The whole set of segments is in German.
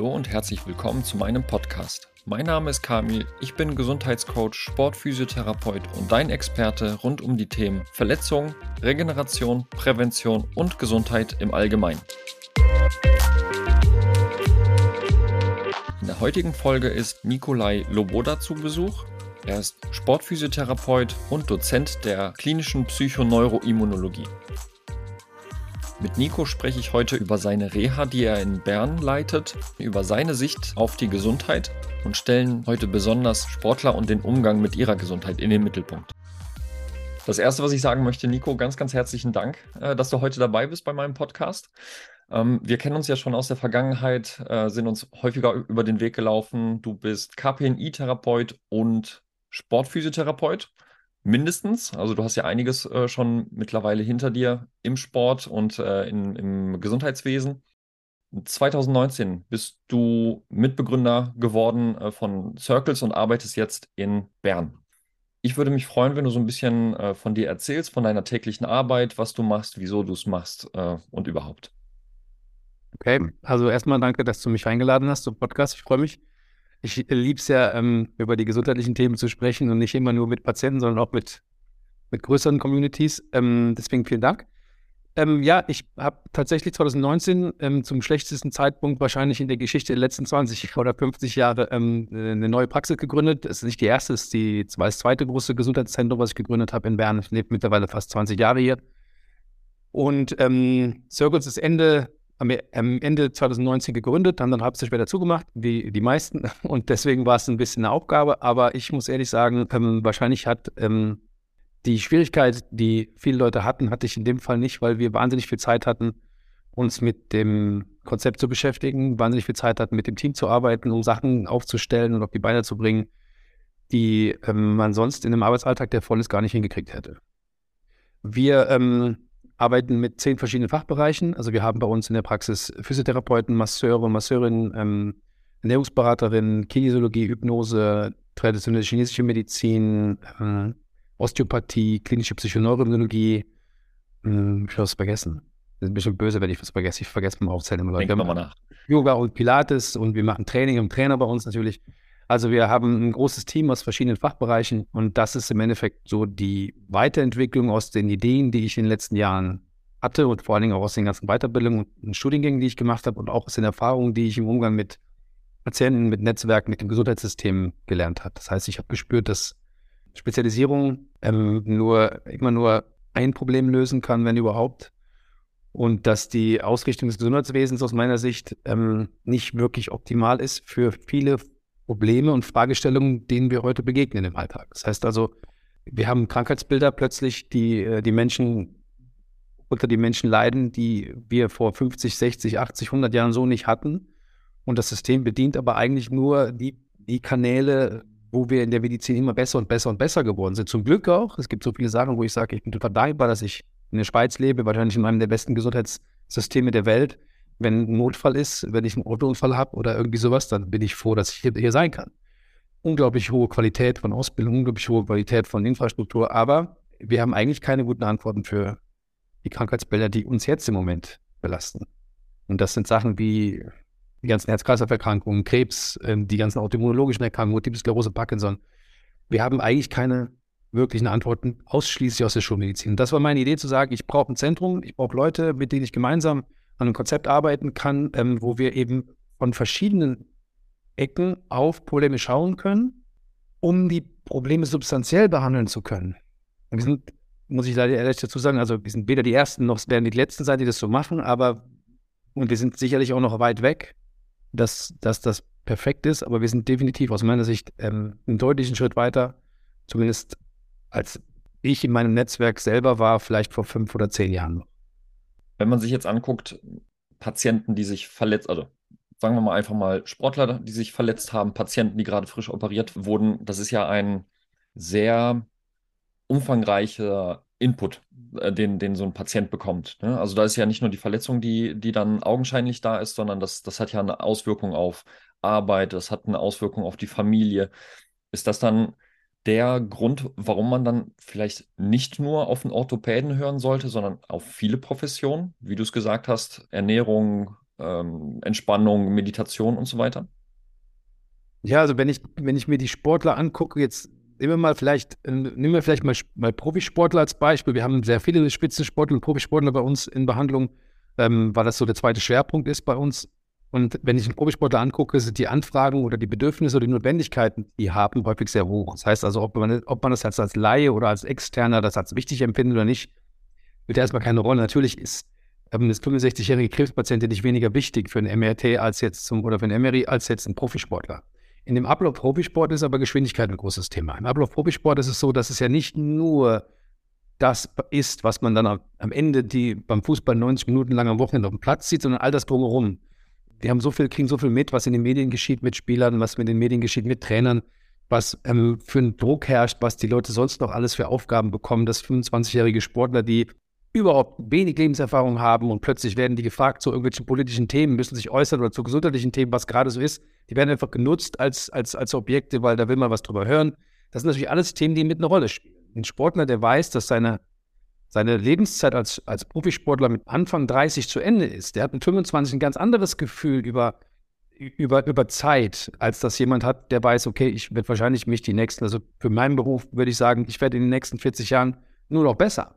Hallo und herzlich willkommen zu meinem Podcast. Mein Name ist Kamil, ich bin Gesundheitscoach, Sportphysiotherapeut und dein Experte rund um die Themen Verletzung, Regeneration, Prävention und Gesundheit im Allgemeinen. In der heutigen Folge ist Nikolai Loboda zu Besuch. Er ist Sportphysiotherapeut und Dozent der klinischen Psychoneuroimmunologie. Mit Nico spreche ich heute über seine Reha, die er in Bern leitet, über seine Sicht auf die Gesundheit und stellen heute besonders Sportler und den Umgang mit ihrer Gesundheit in den Mittelpunkt. Das erste, was ich sagen möchte, Nico, ganz, ganz herzlichen Dank, äh, dass du heute dabei bist bei meinem Podcast. Ähm, wir kennen uns ja schon aus der Vergangenheit, äh, sind uns häufiger über den Weg gelaufen. Du bist KPNI-Therapeut und Sportphysiotherapeut mindestens. Also du hast ja einiges äh, schon mittlerweile hinter dir im Sport und äh, in, im Gesundheitswesen. 2019 bist du Mitbegründer geworden äh, von Circles und arbeitest jetzt in Bern. Ich würde mich freuen, wenn du so ein bisschen äh, von dir erzählst, von deiner täglichen Arbeit, was du machst, wieso du es machst äh, und überhaupt. Okay, also erstmal danke, dass du mich eingeladen hast zum Podcast. Ich freue mich. Ich liebe es ja, ähm, über die gesundheitlichen Themen zu sprechen und nicht immer nur mit Patienten, sondern auch mit, mit größeren Communities. Ähm, deswegen vielen Dank. Ähm, ja, ich habe tatsächlich 2019 ähm, zum schlechtesten Zeitpunkt wahrscheinlich in der Geschichte der letzten 20 oder 50 Jahre ähm, eine neue Praxis gegründet. Es ist nicht die erste, es ist die, das zweite große Gesundheitszentrum, was ich gegründet habe in Bern. Ich lebe mittlerweile fast 20 Jahre hier. Und ähm, Circles ist Ende haben wir am Ende 2019 gegründet, haben dann halb so schwer dazugemacht, wie die meisten. Und deswegen war es ein bisschen eine Aufgabe. Aber ich muss ehrlich sagen, ähm, wahrscheinlich hat ähm, die Schwierigkeit, die viele Leute hatten, hatte ich in dem Fall nicht, weil wir wahnsinnig viel Zeit hatten, uns mit dem Konzept zu beschäftigen, wahnsinnig viel Zeit hatten, mit dem Team zu arbeiten, um Sachen aufzustellen und auf die Beine zu bringen, die ähm, man sonst in einem Arbeitsalltag, der voll ist, gar nicht hingekriegt hätte. Wir ähm, arbeiten mit zehn verschiedenen Fachbereichen. Also wir haben bei uns in der Praxis Physiotherapeuten, Masseure, Masseurinnen, ähm, Ernährungsberaterinnen, Kinesiologie, Hypnose, traditionelle chinesische Medizin, äh, Osteopathie, klinische Psychoneuroimmunologie. Hm, ich habe es vergessen. Das ist ein bisschen böse, wenn ich was vergesse. Ich vergesse beim Aufzählen immer Leute. Denk mal nach. Yoga und Pilates und wir machen Training und Trainer bei uns natürlich. Also wir haben ein großes Team aus verschiedenen Fachbereichen und das ist im Endeffekt so die Weiterentwicklung aus den Ideen, die ich in den letzten Jahren hatte und vor allen Dingen auch aus den ganzen Weiterbildungen und Studiengängen, die ich gemacht habe und auch aus den Erfahrungen, die ich im Umgang mit Patienten, mit Netzwerken, mit dem Gesundheitssystem gelernt habe. Das heißt, ich habe gespürt, dass Spezialisierung ähm, nur immer nur ein Problem lösen kann, wenn überhaupt. Und dass die Ausrichtung des Gesundheitswesens aus meiner Sicht ähm, nicht wirklich optimal ist für viele Probleme und Fragestellungen, denen wir heute begegnen im Alltag. Das heißt also, wir haben Krankheitsbilder plötzlich, die äh, die Menschen unter die Menschen leiden, die wir vor 50, 60, 80, 100 Jahren so nicht hatten. Und das System bedient aber eigentlich nur die, die Kanäle, wo wir in der Medizin immer besser und besser und besser geworden sind. Zum Glück auch. Es gibt so viele Sachen, wo ich sage, ich bin total dankbar, dass ich in der Schweiz lebe, wahrscheinlich in einem der besten Gesundheitssysteme der Welt wenn ein Notfall ist, wenn ich einen Autounfall habe oder irgendwie sowas, dann bin ich froh, dass ich hier, hier sein kann. Unglaublich hohe Qualität von Ausbildung, unglaublich hohe Qualität von Infrastruktur, aber wir haben eigentlich keine guten Antworten für die Krankheitsbilder, die uns jetzt im Moment belasten. Und das sind Sachen wie die ganzen Herz-Kreislauf-Erkrankungen, Krebs, ähm, die ganzen autoimmunologischen Erkrankungen, Multiple Sklerose, Parkinson. Wir haben eigentlich keine wirklichen Antworten ausschließlich aus der Schulmedizin. Das war meine Idee zu sagen, ich brauche ein Zentrum, ich brauche Leute, mit denen ich gemeinsam an einem Konzept arbeiten kann, ähm, wo wir eben von verschiedenen Ecken auf Probleme schauen können, um die Probleme substanziell behandeln zu können. Und wir sind, muss ich leider ehrlich dazu sagen, also wir sind weder die Ersten noch werden die Letzten sein, die das so machen, aber und wir sind sicherlich auch noch weit weg, dass, dass das perfekt ist, aber wir sind definitiv aus meiner Sicht ähm, einen deutlichen Schritt weiter, zumindest als ich in meinem Netzwerk selber war, vielleicht vor fünf oder zehn Jahren noch. Wenn man sich jetzt anguckt, Patienten, die sich verletzt, also sagen wir mal einfach mal Sportler, die sich verletzt haben, Patienten, die gerade frisch operiert wurden, das ist ja ein sehr umfangreicher Input, äh, den, den so ein Patient bekommt. Ne? Also da ist ja nicht nur die Verletzung, die, die dann augenscheinlich da ist, sondern das, das hat ja eine Auswirkung auf Arbeit, das hat eine Auswirkung auf die Familie. Ist das dann der Grund, warum man dann vielleicht nicht nur auf einen Orthopäden hören sollte, sondern auf viele Professionen, wie du es gesagt hast, Ernährung, ähm, Entspannung, Meditation und so weiter? Ja, also wenn ich, wenn ich mir die Sportler angucke, jetzt nehmen wir mal vielleicht, äh, nehmen wir vielleicht mal, mal Profisportler als Beispiel. Wir haben sehr viele Spitzensportler und Profisportler bei uns in Behandlung, ähm, weil das so der zweite Schwerpunkt ist bei uns. Und wenn ich einen Profisportler angucke, sind die Anfragen oder die Bedürfnisse oder die Notwendigkeiten, die haben häufig sehr hoch. Das heißt also, ob man, ob man das jetzt als Laie oder als Externer das als wichtig empfindet oder nicht, spielt erstmal keine Rolle. Natürlich ist ähm, das 65-jährige Krebspatientin nicht weniger wichtig für ein MRT als jetzt zum, oder für ein MRI als jetzt ein Profisportler. In dem Ablauf Profisport ist aber Geschwindigkeit ein großes Thema. Im Ablauf Profisport ist es so, dass es ja nicht nur das ist, was man dann am Ende die beim Fußball 90 Minuten lang am Wochenende auf dem Platz sieht, sondern all das drumherum wir haben so viel, kriegen so viel mit, was in den Medien geschieht mit Spielern, was mit den Medien geschieht mit Trainern, was ähm, für einen Druck herrscht, was die Leute sonst noch alles für Aufgaben bekommen, dass 25-jährige Sportler, die überhaupt wenig Lebenserfahrung haben und plötzlich werden die gefragt zu irgendwelchen politischen Themen, müssen sich äußern oder zu gesundheitlichen Themen, was gerade so ist. Die werden einfach genutzt als, als, als Objekte, weil da will man was drüber hören. Das sind natürlich alles Themen, die mit einer Rolle spielen. Ein Sportler, der weiß, dass seine seine Lebenszeit als, als Profisportler mit Anfang 30 zu Ende ist, der hat mit 25 ein ganz anderes Gefühl über, über, über Zeit, als das jemand hat, der weiß, okay, ich werde wahrscheinlich mich die nächsten, also für meinen Beruf würde ich sagen, ich werde in den nächsten 40 Jahren nur noch besser.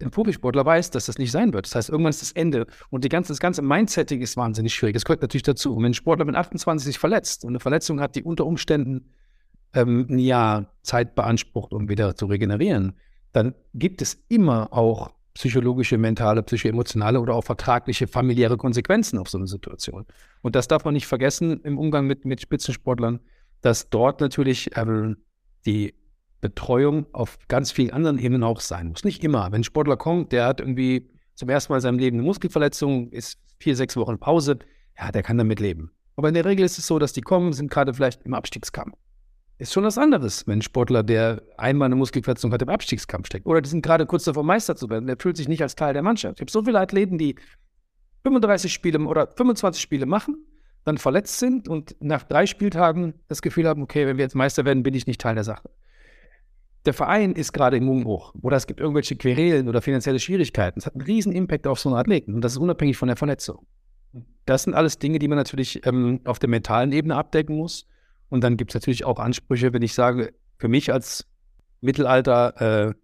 Der Profisportler weiß, dass das nicht sein wird. Das heißt, irgendwann ist das Ende. Und die ganze, das ganze Mindsetting ist wahnsinnig schwierig. Das gehört natürlich dazu. Und wenn ein Sportler mit 28 sich verletzt und eine Verletzung hat, die unter Umständen ähm, ein Jahr Zeit beansprucht, um wieder zu regenerieren, dann gibt es immer auch psychologische, mentale, psychoemotionale oder auch vertragliche, familiäre Konsequenzen auf so eine Situation. Und das darf man nicht vergessen im Umgang mit, mit Spitzensportlern, dass dort natürlich ähm, die Betreuung auf ganz vielen anderen Ebenen auch sein muss. Nicht immer. Wenn ein Sportler kommt, der hat irgendwie zum ersten Mal in seinem Leben eine Muskelverletzung, ist vier, sechs Wochen Pause, ja, der kann damit leben. Aber in der Regel ist es so, dass die kommen, sind gerade vielleicht im Abstiegskampf ist schon was anderes, wenn ein Sportler, der einmal eine Muskelverletzung hat, im Abstiegskampf steckt. Oder die sind gerade kurz davor, Meister zu werden. Der fühlt sich nicht als Teil der Mannschaft. Ich habe so viele Athleten, die 35 Spiele oder 25 Spiele machen, dann verletzt sind und nach drei Spieltagen das Gefühl haben, okay, wenn wir jetzt Meister werden, bin ich nicht Teil der Sache. Der Verein ist gerade im Umbruch oder es gibt irgendwelche Querelen oder finanzielle Schwierigkeiten. Es hat einen riesen Impact auf so einen Athleten und das ist unabhängig von der Verletzung. Das sind alles Dinge, die man natürlich ähm, auf der mentalen Ebene abdecken muss. Und dann gibt es natürlich auch Ansprüche, wenn ich sage, für mich als Mittelalter äh,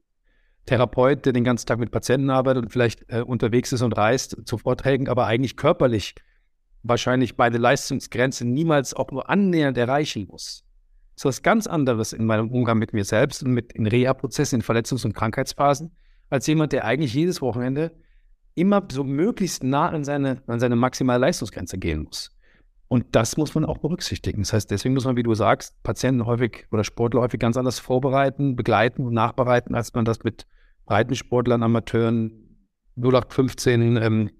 Therapeut, der den ganzen Tag mit Patienten arbeitet und vielleicht äh, unterwegs ist und reist zu Vorträgen, aber eigentlich körperlich wahrscheinlich meine Leistungsgrenze niemals auch nur annähernd erreichen muss. Das ist was ganz anderes in meinem Umgang mit mir selbst und mit in Reha-Prozessen, in Verletzungs- und Krankheitsphasen, als jemand, der eigentlich jedes Wochenende immer so möglichst nah an seine, an seine maximale Leistungsgrenze gehen muss. Und das muss man auch berücksichtigen. Das heißt, deswegen muss man, wie du sagst, Patienten häufig oder Sportler häufig ganz anders vorbereiten, begleiten und nachbereiten, als man das mit Breitensportlern, Amateuren, 0815 ähm,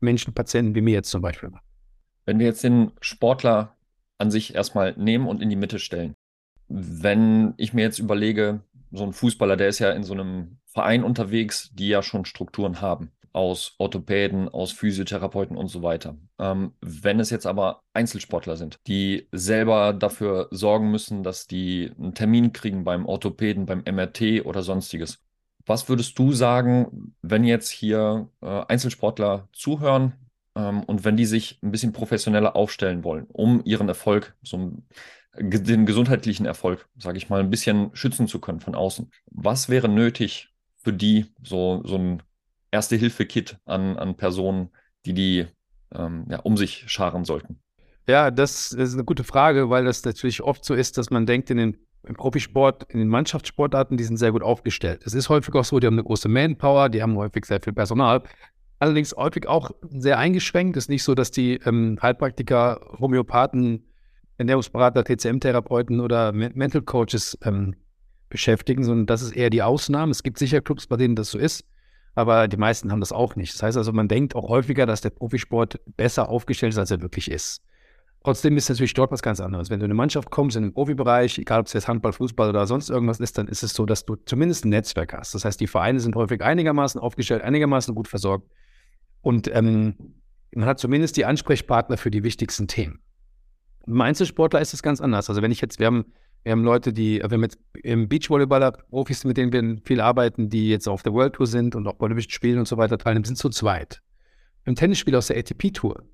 Menschen, Patienten wie mir jetzt zum Beispiel macht. Wenn wir jetzt den Sportler an sich erstmal nehmen und in die Mitte stellen. Wenn ich mir jetzt überlege, so ein Fußballer, der ist ja in so einem Verein unterwegs, die ja schon Strukturen haben aus Orthopäden, aus Physiotherapeuten und so weiter. Ähm, wenn es jetzt aber Einzelsportler sind, die selber dafür sorgen müssen, dass die einen Termin kriegen beim Orthopäden, beim MRT oder sonstiges. Was würdest du sagen, wenn jetzt hier äh, Einzelsportler zuhören ähm, und wenn die sich ein bisschen professioneller aufstellen wollen, um ihren Erfolg, so den gesundheitlichen Erfolg, sage ich mal, ein bisschen schützen zu können von außen? Was wäre nötig für die, so, so ein Erste-Hilfe-Kit an, an Personen, die die ähm, ja, um sich scharen sollten? Ja, das ist eine gute Frage, weil das natürlich oft so ist, dass man denkt, in den im Profisport, in den Mannschaftssportarten, die sind sehr gut aufgestellt. Es ist häufig auch so, die haben eine große Manpower, die haben häufig sehr viel Personal. Allerdings häufig auch sehr eingeschränkt. Es ist nicht so, dass die ähm, Heilpraktiker, Homöopathen, Ernährungsberater, TCM-Therapeuten oder Mental Coaches ähm, beschäftigen, sondern das ist eher die Ausnahme. Es gibt sicher Clubs, bei denen das so ist aber die meisten haben das auch nicht. Das heißt also, man denkt auch häufiger, dass der Profisport besser aufgestellt ist, als er wirklich ist. Trotzdem ist natürlich dort was ganz anderes. Wenn du in eine Mannschaft kommst, in den Profibereich, egal ob es jetzt Handball, Fußball oder sonst irgendwas ist, dann ist es so, dass du zumindest ein Netzwerk hast. Das heißt, die Vereine sind häufig einigermaßen aufgestellt, einigermaßen gut versorgt. Und ähm, man hat zumindest die Ansprechpartner für die wichtigsten Themen. Im Einzelsportler ist es ganz anders. Also wenn ich jetzt, wir haben wir haben Leute, die, wir haben jetzt im Beachvolleyballer Profis, mit denen wir viel arbeiten, die jetzt auf der World Tour sind und auch bei Olympischen Spielen und so weiter teilnehmen, sind zu zweit. Im Tennisspiel aus der ATP Tour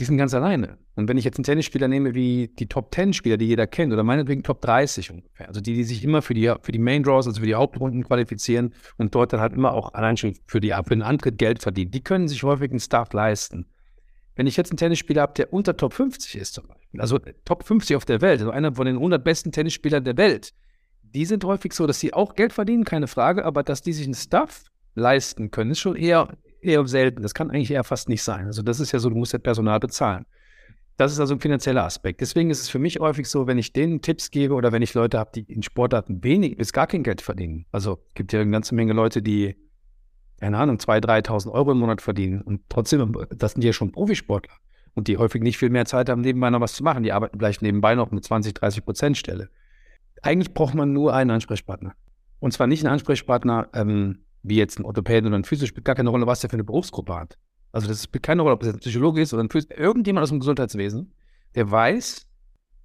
die sind ganz alleine. Und wenn ich jetzt einen Tennisspieler nehme wie die Top 10 Spieler, die jeder kennt, oder meinetwegen Top 30 ungefähr, also die, die sich immer für die, für die Main Draws, also für die Hauptrunden qualifizieren und dort dann halt immer auch allein schon für, die, für den Antritt Geld verdienen, die können sich häufig einen Start leisten. Wenn ich jetzt einen Tennisspieler habe, der unter Top 50 ist zum Beispiel, also Top 50 auf der Welt, also einer von den 100 besten Tennisspielern der Welt, die sind häufig so, dass sie auch Geld verdienen, keine Frage, aber dass die sich einen Stuff leisten können, ist schon eher, eher selten. Das kann eigentlich eher fast nicht sein. Also das ist ja so, du musst ja Personal bezahlen. Das ist also ein finanzieller Aspekt. Deswegen ist es für mich häufig so, wenn ich denen Tipps gebe oder wenn ich Leute habe, die in Sportarten wenig bis gar kein Geld verdienen. Also es gibt ja eine ganze Menge Leute, die, keine Ahnung, 2.000, 3.000 Euro im Monat verdienen. Und trotzdem, das sind ja schon Profisportler. Und die häufig nicht viel mehr Zeit haben, nebenbei noch was zu machen. Die arbeiten vielleicht nebenbei noch mit 20, 30 Prozent Stelle. Eigentlich braucht man nur einen Ansprechpartner. Und zwar nicht einen Ansprechpartner, ähm, wie jetzt ein Orthopäden oder ein Physio, spielt gar keine Rolle, was der für eine Berufsgruppe hat. Also das spielt keine Rolle, ob es ein Psychologe ist oder ein Physio, irgendjemand aus dem Gesundheitswesen, der weiß,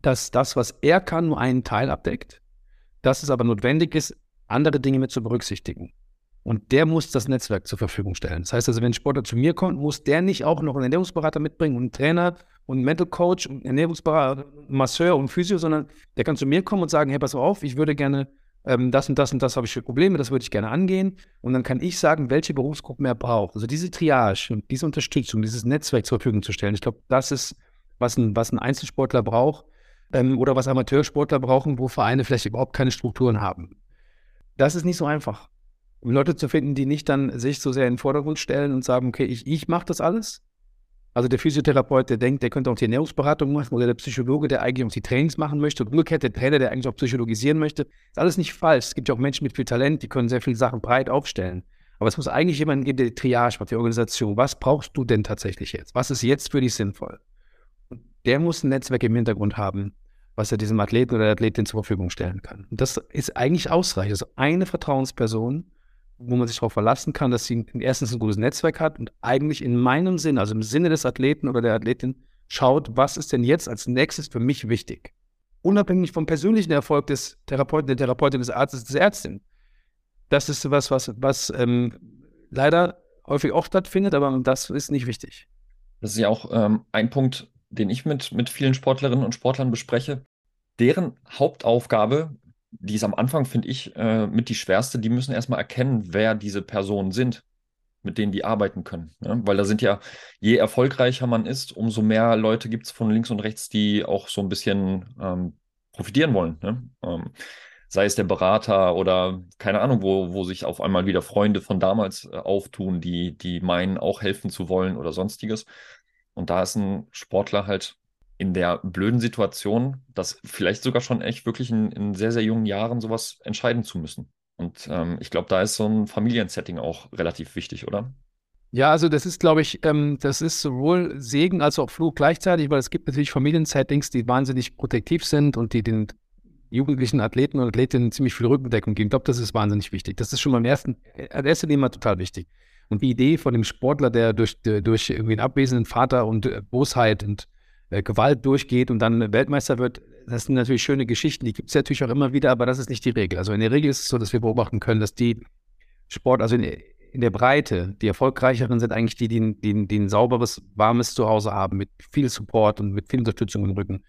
dass das, was er kann, nur einen Teil abdeckt, dass es aber notwendig ist, andere Dinge mit zu berücksichtigen. Und der muss das Netzwerk zur Verfügung stellen. Das heißt also, wenn ein Sportler zu mir kommt, muss der nicht auch noch einen Ernährungsberater mitbringen und einen Trainer und einen Mental Coach und einen Ernährungsberater, Masseur und Physio, sondern der kann zu mir kommen und sagen, hey, pass auf, ich würde gerne ähm, das und das und das habe ich für Probleme, das würde ich gerne angehen. Und dann kann ich sagen, welche Berufsgruppen er braucht. Also diese Triage und diese Unterstützung, dieses Netzwerk zur Verfügung zu stellen. Ich glaube, das ist, was ein, was ein Einzelsportler braucht ähm, oder was Amateursportler brauchen, wo Vereine vielleicht überhaupt keine Strukturen haben. Das ist nicht so einfach. Um Leute zu finden, die nicht dann sich so sehr in den Vordergrund stellen und sagen, okay, ich, ich mache das alles, also der Physiotherapeut, der denkt, der könnte auch die Ernährungsberatung machen oder der Psychologe, der eigentlich auch die Trainings machen möchte und umgekehrt der Trainer, der eigentlich auch psychologisieren möchte. Ist alles nicht falsch. Es gibt ja auch Menschen mit viel Talent, die können sehr viele Sachen breit aufstellen. Aber es muss eigentlich jemanden geben, der die Triage macht, die Organisation. Was brauchst du denn tatsächlich jetzt? Was ist jetzt für dich sinnvoll? Und der muss ein Netzwerk im Hintergrund haben, was er diesem Athleten oder der Athletin zur Verfügung stellen kann. Und das ist eigentlich ausreichend. Also eine Vertrauensperson, wo man sich darauf verlassen kann, dass sie erstens ein gutes Netzwerk hat und eigentlich in meinem Sinne, also im Sinne des Athleten oder der Athletin, schaut, was ist denn jetzt als nächstes für mich wichtig. Unabhängig vom persönlichen Erfolg des Therapeuten, der Therapeutin, des Arztes, des Ärztin. Das ist was, was, was ähm, leider häufig auch stattfindet, aber das ist nicht wichtig. Das ist ja auch ähm, ein Punkt, den ich mit, mit vielen Sportlerinnen und Sportlern bespreche. Deren Hauptaufgabe die ist am Anfang, finde ich, äh, mit die schwerste. Die müssen erstmal erkennen, wer diese Personen sind, mit denen die arbeiten können. Ne? Weil da sind ja, je erfolgreicher man ist, umso mehr Leute gibt es von links und rechts, die auch so ein bisschen ähm, profitieren wollen. Ne? Ähm, sei es der Berater oder keine Ahnung, wo, wo sich auf einmal wieder Freunde von damals äh, auftun, die, die meinen, auch helfen zu wollen oder sonstiges. Und da ist ein Sportler halt in der blöden Situation, das vielleicht sogar schon echt wirklich in, in sehr, sehr jungen Jahren sowas entscheiden zu müssen. Und ähm, ich glaube, da ist so ein Familiensetting auch relativ wichtig, oder? Ja, also das ist, glaube ich, ähm, das ist sowohl Segen als auch Fluch gleichzeitig, weil es gibt natürlich Familiensettings, die wahnsinnig protektiv sind und die den jugendlichen Athleten und Athletinnen ziemlich viel Rückendeckung geben. Ich glaube, das ist wahnsinnig wichtig. Das ist schon beim ersten, erste Thema total wichtig. Und die Idee von dem Sportler, der durch, durch irgendwie einen abwesenden Vater und äh, Bosheit und äh, Gewalt durchgeht und dann Weltmeister wird, das sind natürlich schöne Geschichten, die gibt es natürlich auch immer wieder, aber das ist nicht die Regel. Also in der Regel ist es so, dass wir beobachten können, dass die Sport, also in, in der Breite, die erfolgreicheren sind eigentlich die, die, die, die ein sauberes, warmes Zuhause haben, mit viel Support und mit viel Unterstützung im Rücken.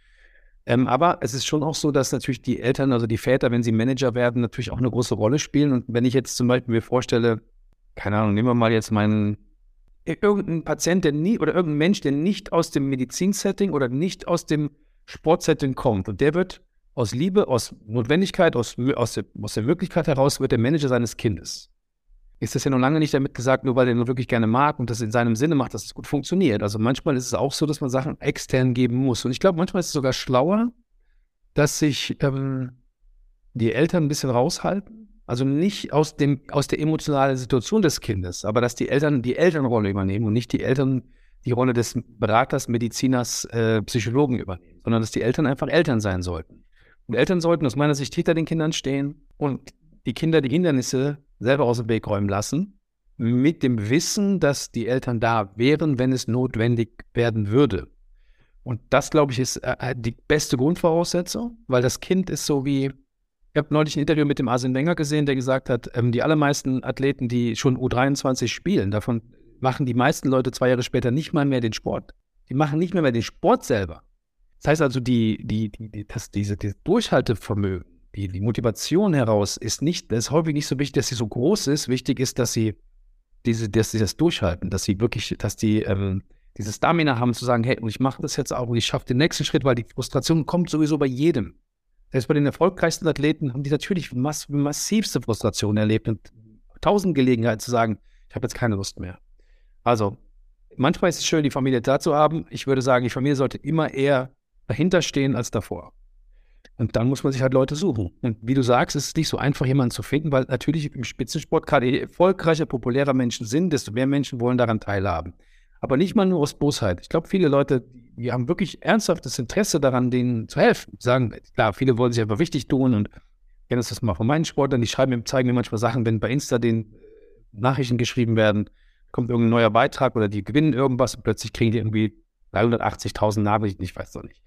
Ähm, aber es ist schon auch so, dass natürlich die Eltern, also die Väter, wenn sie Manager werden, natürlich auch eine große Rolle spielen. Und wenn ich jetzt zum Beispiel mir vorstelle, keine Ahnung, nehmen wir mal jetzt meinen irgendein Patient, der nie oder irgendein Mensch, der nicht aus dem Medizinsetting oder nicht aus dem Sportsetting kommt und der wird aus Liebe, aus Notwendigkeit, aus, aus, der, aus der Möglichkeit heraus, wird der Manager seines Kindes. Ist das ja noch lange nicht damit gesagt, nur weil er nur wirklich gerne mag und das in seinem Sinne macht, dass es gut funktioniert. Also manchmal ist es auch so, dass man Sachen extern geben muss. Und ich glaube, manchmal ist es sogar schlauer, dass sich ähm, die Eltern ein bisschen raushalten also nicht aus, dem, aus der emotionalen Situation des Kindes, aber dass die Eltern die Elternrolle übernehmen und nicht die Eltern die Rolle des Beraters, Mediziners, äh, Psychologen übernehmen, sondern dass die Eltern einfach Eltern sein sollten. Und Eltern sollten aus meiner Sicht hinter den Kindern stehen und die Kinder die Hindernisse selber aus dem Weg räumen lassen, mit dem Wissen, dass die Eltern da wären, wenn es notwendig werden würde. Und das, glaube ich, ist äh, die beste Grundvoraussetzung, weil das Kind ist so wie, ich habe neulich ein Interview mit dem Arsene Wenger gesehen, der gesagt hat, ähm, die allermeisten Athleten, die schon U23 spielen, davon machen die meisten Leute zwei Jahre später nicht mal mehr den Sport. Die machen nicht mehr, mehr den Sport selber. Das heißt also, die, die, die, das, diese, dieses Durchhaltevermögen, die, die Motivation heraus ist nicht, ist häufig nicht so wichtig, dass sie so groß ist. Wichtig ist, dass sie diese, dass sie das durchhalten, dass sie wirklich, dass die ähm, diese Stamina haben zu sagen, hey, und ich mache das jetzt auch und ich schaffe den nächsten Schritt, weil die Frustration kommt sowieso bei jedem. Selbst bei den erfolgreichsten Athleten haben die natürlich mass massivste Frustration erlebt und tausend Gelegenheiten zu sagen, ich habe jetzt keine Lust mehr. Also, manchmal ist es schön, die Familie da zu haben. Ich würde sagen, die Familie sollte immer eher dahinter stehen als davor. Und dann muss man sich halt Leute suchen. Und wie du sagst, ist es nicht so einfach, jemanden zu finden, weil natürlich im Spitzensport gerade je erfolgreicher, populärer Menschen sind, desto mehr Menschen wollen daran teilhaben. Aber nicht mal nur aus Bosheit. Ich glaube, viele Leute, die haben wirklich ernsthaftes Interesse daran, denen zu helfen. Die sagen, klar, viele wollen sich einfach wichtig tun und kenne das mal von meinen Sportlern, die schreiben zeigen mir manchmal Sachen, wenn bei Insta den Nachrichten geschrieben werden, kommt irgendein neuer Beitrag oder die gewinnen irgendwas und plötzlich kriegen die irgendwie 380.000 Nachrichten, ich weiß doch nicht.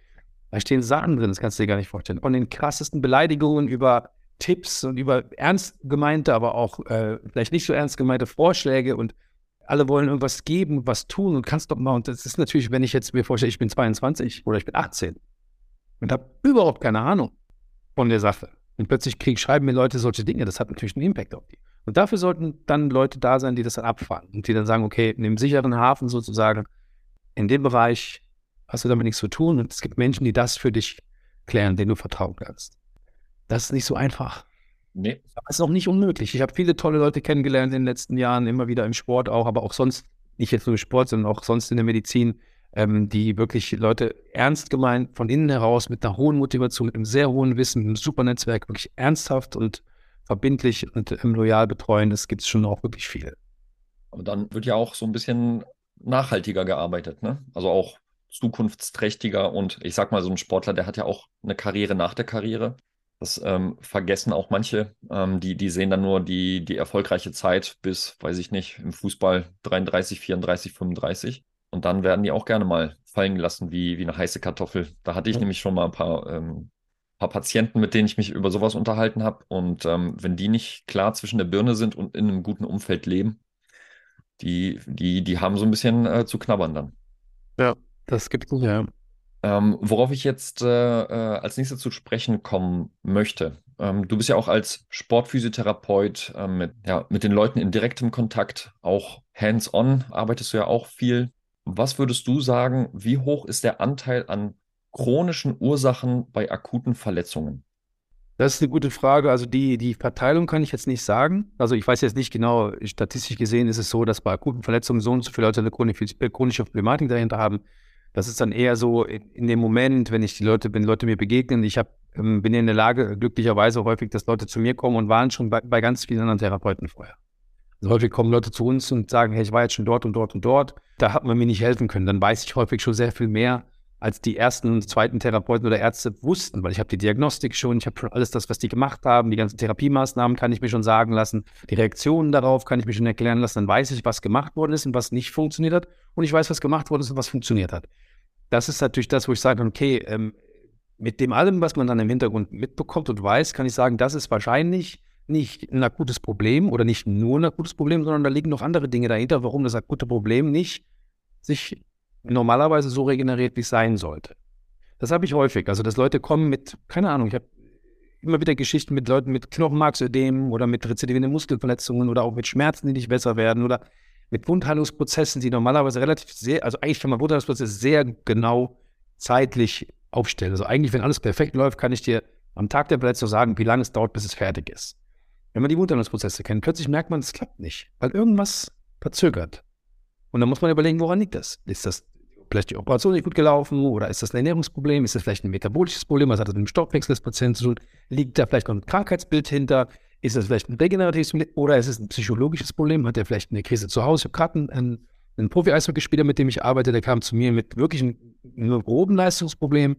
Da stehen Sachen drin, das kannst du dir gar nicht vorstellen. Von den krassesten Beleidigungen über Tipps und über ernst gemeinte, aber auch äh, vielleicht nicht so ernst gemeinte Vorschläge und alle wollen irgendwas geben, was tun und kannst doch mal. Und das ist natürlich, wenn ich jetzt mir vorstelle, ich bin 22 oder ich bin 18 und habe überhaupt keine Ahnung von der Sache. Und plötzlich krieg, schreiben mir Leute solche Dinge, das hat natürlich einen Impact auf die. Und dafür sollten dann Leute da sein, die das dann abfahren und die dann sagen, okay, in dem sicheren Hafen sozusagen, in dem Bereich hast du damit nichts zu tun und es gibt Menschen, die das für dich klären, denen du vertrauen kannst. Das ist nicht so einfach. Nee. Aber ist auch nicht unmöglich. Ich habe viele tolle Leute kennengelernt in den letzten Jahren, immer wieder im Sport auch, aber auch sonst, nicht jetzt nur im Sport, sondern auch sonst in der Medizin, ähm, die wirklich Leute ernst gemeint von innen heraus mit einer hohen Motivation, mit einem sehr hohen Wissen, mit einem super Netzwerk wirklich ernsthaft und verbindlich und ähm, loyal betreuen. Das gibt es schon auch wirklich viel. Aber dann wird ja auch so ein bisschen nachhaltiger gearbeitet, ne? Also auch zukunftsträchtiger und ich sag mal, so ein Sportler, der hat ja auch eine Karriere nach der Karriere. Das ähm, vergessen auch manche. Ähm, die, die sehen dann nur die, die erfolgreiche Zeit bis, weiß ich nicht, im Fußball 33, 34, 35. Und dann werden die auch gerne mal fallen gelassen wie, wie eine heiße Kartoffel. Da hatte ich ja. nämlich schon mal ein paar, ähm, paar Patienten, mit denen ich mich über sowas unterhalten habe. Und ähm, wenn die nicht klar zwischen der Birne sind und in einem guten Umfeld leben, die, die, die haben so ein bisschen äh, zu knabbern dann. Ja, das gibt es, ja. Ähm, worauf ich jetzt äh, äh, als nächstes zu sprechen kommen möchte. Ähm, du bist ja auch als Sportphysiotherapeut äh, mit, ja, mit den Leuten in direktem Kontakt, auch hands-on arbeitest du ja auch viel. Was würdest du sagen, wie hoch ist der Anteil an chronischen Ursachen bei akuten Verletzungen? Das ist eine gute Frage. Also die, die Verteilung kann ich jetzt nicht sagen. Also ich weiß jetzt nicht genau, statistisch gesehen ist es so, dass bei akuten Verletzungen so und so viele Leute eine chronische Problematik dahinter haben. Das ist dann eher so in, in, dem Moment, wenn ich die Leute, wenn Leute mir begegnen, ich hab, ähm, bin in der Lage, glücklicherweise häufig, dass Leute zu mir kommen und waren schon bei, bei ganz vielen anderen Therapeuten vorher. Also häufig kommen Leute zu uns und sagen, hey, ich war jetzt schon dort und dort und dort, da hat man mir nicht helfen können. Dann weiß ich häufig schon sehr viel mehr, als die ersten und zweiten Therapeuten oder Ärzte wussten, weil ich habe die Diagnostik schon, ich habe schon alles das, was die gemacht haben, die ganzen Therapiemaßnahmen kann ich mir schon sagen lassen, die Reaktionen darauf kann ich mir schon erklären lassen, dann weiß ich, was gemacht worden ist und was nicht funktioniert hat und ich weiß, was gemacht worden ist und was funktioniert hat. Das ist natürlich das, wo ich sage, okay, ähm, mit dem allem, was man dann im Hintergrund mitbekommt und weiß, kann ich sagen, das ist wahrscheinlich nicht ein akutes Problem oder nicht nur ein akutes Problem, sondern da liegen noch andere Dinge dahinter, warum das akute Problem nicht sich normalerweise so regeneriert, wie es sein sollte. Das habe ich häufig. Also, dass Leute kommen mit, keine Ahnung, ich habe immer wieder Geschichten mit Leuten mit Knochenmarksödemen oder mit rezidivierenden Muskelverletzungen oder auch mit Schmerzen, die nicht besser werden oder mit Wundheilungsprozessen, die normalerweise relativ sehr, also eigentlich kann man Wundheilungsprozesse sehr genau zeitlich aufstellen. Also eigentlich, wenn alles perfekt läuft, kann ich dir am Tag der Verletzung sagen, wie lange es dauert, bis es fertig ist. Wenn man die Wundheilungsprozesse kennt, plötzlich merkt man, es klappt nicht, weil irgendwas verzögert. Und dann muss man überlegen, woran liegt das? Ist das vielleicht die Operation nicht gut gelaufen oder ist das ein Ernährungsproblem? Ist das vielleicht ein metabolisches Problem? Was hat das mit dem Stoffwechsel des Patienten zu tun? Liegt da vielleicht noch ein Krankheitsbild hinter? Ist das vielleicht ein regeneratives Problem oder ist es ein psychologisches Problem? Hat er vielleicht eine Krise zu Hause? Ich habe gerade einen, einen Profi-Eishockeyspieler, mit dem ich arbeite, der kam zu mir mit wirklich einem, groben Leistungsproblem.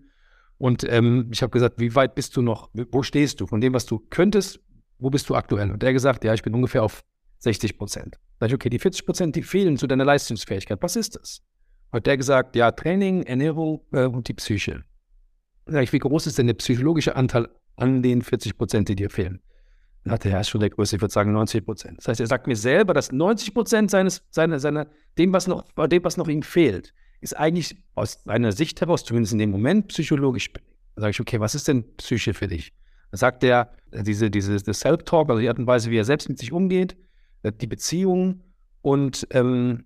Und ähm, ich habe gesagt, wie weit bist du noch? Wo stehst du? Von dem, was du könntest, wo bist du aktuell? Und der gesagt, ja, ich bin ungefähr auf 60 Prozent. Sag ich, okay, die 40 Prozent, die fehlen zu deiner Leistungsfähigkeit. Was ist das? Hat der gesagt, ja, Training, Ernährung äh, und die Psyche. Sag ich, wie groß ist denn der psychologische Anteil an den 40 Prozent, die dir fehlen? Dann hat er ist schon der größte, ich würde sagen 90 Prozent. Das heißt, er sagt mir selber, dass 90 Prozent seines, seiner, seiner, dem, was noch, dem, was noch ihm fehlt, ist eigentlich aus meiner Sicht heraus, zumindest in dem Moment, psychologisch. Da sage ich, okay, was ist denn Psyche für dich? Da sagt er, diese, diese Self-Talk, also die Art und Weise, wie er selbst mit sich umgeht, äh, die Beziehung und ähm,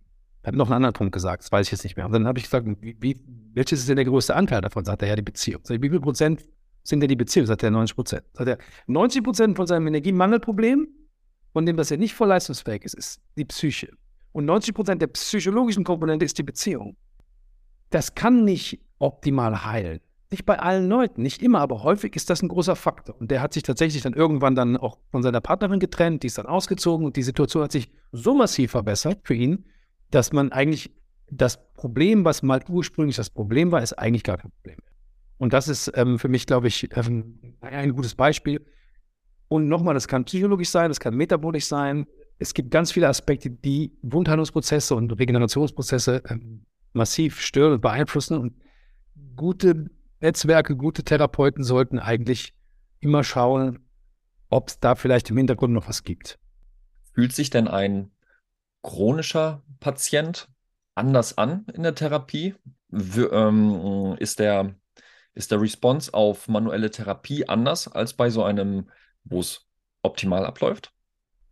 hat noch einen anderen Punkt gesagt, das weiß ich jetzt nicht mehr. Und dann habe ich gesagt, wie, wie, welches ist denn der größte Anteil davon? Sagt er, ja, die Beziehung. Sag ich, wie viel Prozent sind denn die Beziehungen? Sagt er, 90 Prozent. Sagt er, 90 Prozent von seinem Energiemangelproblem, von dem, dass er nicht voll leistungsfähig ist, ist die Psyche. Und 90 Prozent der psychologischen Komponente ist die Beziehung. Das kann nicht optimal heilen. Nicht bei allen Leuten, nicht immer, aber häufig ist das ein großer Faktor. Und der hat sich tatsächlich dann irgendwann dann auch von seiner Partnerin getrennt, die ist dann ausgezogen und die Situation hat sich so massiv verbessert für ihn, dass man eigentlich das Problem, was mal ursprünglich das Problem war, ist eigentlich gar kein Problem. Und das ist ähm, für mich, glaube ich, ähm, ein gutes Beispiel. Und nochmal, das kann psychologisch sein, das kann metabolisch sein. Es gibt ganz viele Aspekte, die Wundheilungsprozesse und Regenerationsprozesse ähm, massiv stören und beeinflussen. Und gute Netzwerke, gute Therapeuten sollten eigentlich immer schauen, ob es da vielleicht im Hintergrund noch was gibt. Fühlt sich denn ein chronischer Patient anders an in der Therapie? Ähm, ist, der, ist der Response auf manuelle Therapie anders als bei so einem, wo es optimal abläuft?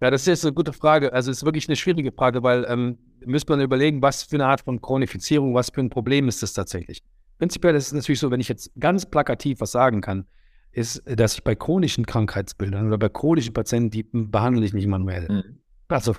Ja, das ist eine gute Frage. Also es ist wirklich eine schwierige Frage, weil ähm, müsste man überlegen, was für eine Art von Chronifizierung, was für ein Problem ist das tatsächlich. Prinzipiell ist es natürlich so, wenn ich jetzt ganz plakativ was sagen kann, ist, dass ich bei chronischen Krankheitsbildern oder bei chronischen Patienten, die behandle ich nicht manuell. Mhm. Also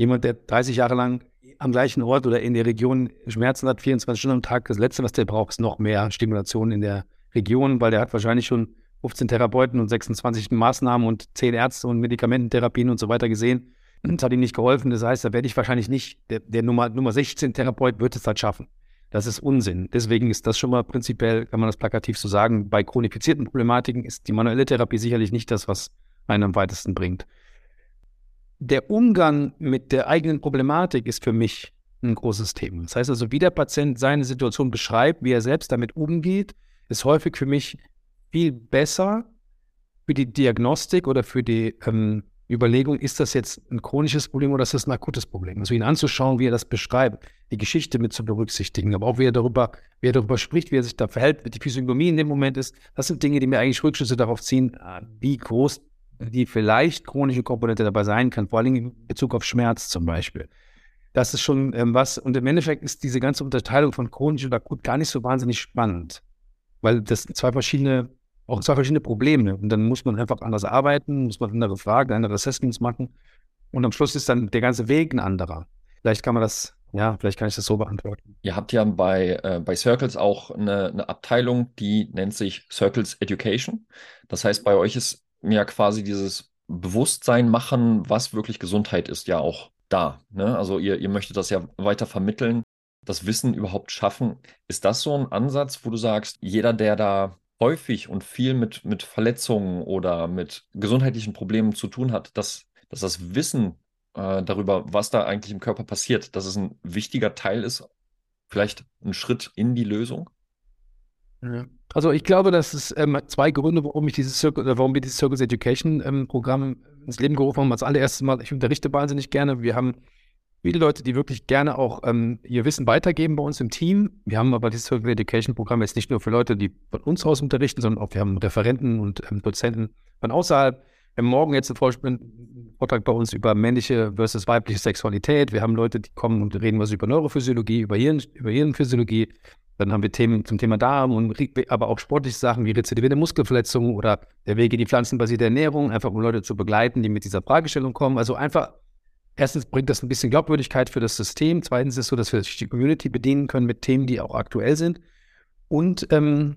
jemand, der 30 Jahre lang am gleichen Ort oder in der Region Schmerzen hat, 24 Stunden am Tag, das Letzte, was der braucht, ist noch mehr Stimulation in der Region, weil der hat wahrscheinlich schon 15 Therapeuten und 26 Maßnahmen und 10 Ärzte und Medikamententherapien und so weiter gesehen. Das hat ihm nicht geholfen. Das heißt, da werde ich wahrscheinlich nicht, der, der Nummer, Nummer 16 Therapeut wird es halt schaffen. Das ist Unsinn. Deswegen ist das schon mal prinzipiell, kann man das plakativ so sagen, bei chronifizierten Problematiken ist die manuelle Therapie sicherlich nicht das, was einen am weitesten bringt. Der Umgang mit der eigenen Problematik ist für mich ein großes Thema. Das heißt also, wie der Patient seine Situation beschreibt, wie er selbst damit umgeht, ist häufig für mich viel besser für die Diagnostik oder für die ähm, Überlegung, ist das jetzt ein chronisches Problem oder ist das ein akutes Problem? Also ihn anzuschauen, wie er das beschreibt, die Geschichte mit zu berücksichtigen, aber auch wie er darüber, wie er darüber spricht, wie er sich da verhält, wie die Physiognomie in dem Moment ist. Das sind Dinge, die mir eigentlich Rückschlüsse darauf ziehen, wie groß die vielleicht chronische Komponente dabei sein kann, vor allem in Bezug auf Schmerz zum Beispiel. Das ist schon ähm, was, und im Endeffekt ist diese ganze Unterteilung von chronisch und akut gar nicht so wahnsinnig spannend, weil das zwei verschiedene auch zwei verschiedene Probleme. Und dann muss man einfach anders arbeiten, muss man andere Fragen, andere Assessments machen. Und am Schluss ist dann der ganze Weg ein anderer. Vielleicht kann man das, ja, vielleicht kann ich das so beantworten. Ihr habt ja bei, äh, bei Circles auch eine, eine Abteilung, die nennt sich Circles Education. Das heißt, bei euch ist ja quasi dieses Bewusstsein machen, was wirklich Gesundheit ist, ja auch da. Ne? Also ihr, ihr möchtet das ja weiter vermitteln, das Wissen überhaupt schaffen. Ist das so ein Ansatz, wo du sagst, jeder, der da häufig und viel mit, mit Verletzungen oder mit gesundheitlichen Problemen zu tun hat, dass, dass das Wissen äh, darüber, was da eigentlich im Körper passiert, dass es ein wichtiger Teil ist, vielleicht ein Schritt in die Lösung? Ja. Also ich glaube, dass es ähm, zwei Gründe, warum ich dieses Circle, warum wir dieses Circus Education ähm, Programm ins Leben gerufen haben. Als allererstes Mal, ich unterrichte wahnsinnig gerne. Wir haben viele Leute, die wirklich gerne auch ähm, ihr Wissen weitergeben bei uns im Team. Wir haben aber dieses Circle Education Programm jetzt nicht nur für Leute, die von uns aus unterrichten, sondern auch wir haben Referenten und ähm, Dozenten von außerhalb. Wir haben morgen jetzt einen Vortrag bei uns über männliche versus weibliche Sexualität. Wir haben Leute, die kommen und reden was über Neurophysiologie, über, Hirn, über Hirnphysiologie. Dann haben wir Themen zum Thema Darm und aber auch sportliche Sachen wie rezidivierende Muskelverletzungen oder der Weg in die pflanzenbasierte Ernährung, einfach um Leute zu begleiten, die mit dieser Fragestellung kommen. Also einfach Erstens bringt das ein bisschen Glaubwürdigkeit für das System. Zweitens ist es so, dass wir die Community bedienen können mit Themen, die auch aktuell sind. Und ähm,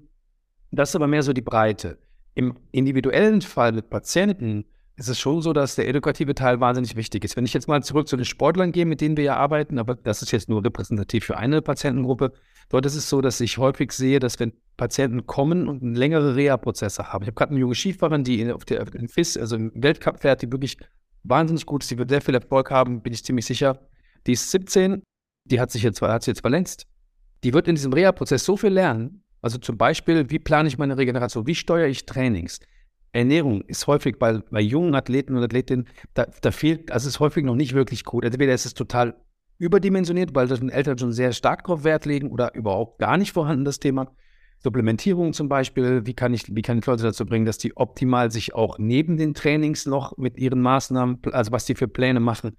das ist aber mehr so die Breite. Im individuellen Fall mit Patienten ist es schon so, dass der edukative Teil wahnsinnig wichtig ist. Wenn ich jetzt mal zurück zu den Sportlern gehe, mit denen wir ja arbeiten, aber das ist jetzt nur repräsentativ für eine Patientengruppe, dort ist es so, dass ich häufig sehe, dass wenn Patienten kommen und längere Reha-Prozesse haben. Ich habe gerade eine junge Skifahrerin, die auf der in FIS, also im Weltcup fährt, die wirklich wahnsinnig gut. Sie wird sehr viel Erfolg haben, bin ich ziemlich sicher. Die ist 17, die hat sich jetzt, hat sich jetzt verlängst. Die wird in diesem Reha-Prozess so viel lernen. Also zum Beispiel, wie plane ich meine Regeneration? Wie steuere ich Trainings? Ernährung ist häufig bei, bei jungen Athleten und Athletinnen, da, da fehlt, also ist häufig noch nicht wirklich gut. Entweder ist es total überdimensioniert, weil den Eltern schon sehr stark darauf Wert legen oder überhaupt gar nicht vorhanden, das Thema. Supplementierung zum Beispiel, wie kann ich, wie kann ich Leute dazu bringen, dass die optimal sich auch neben den Trainings noch mit ihren Maßnahmen, also was die für Pläne machen,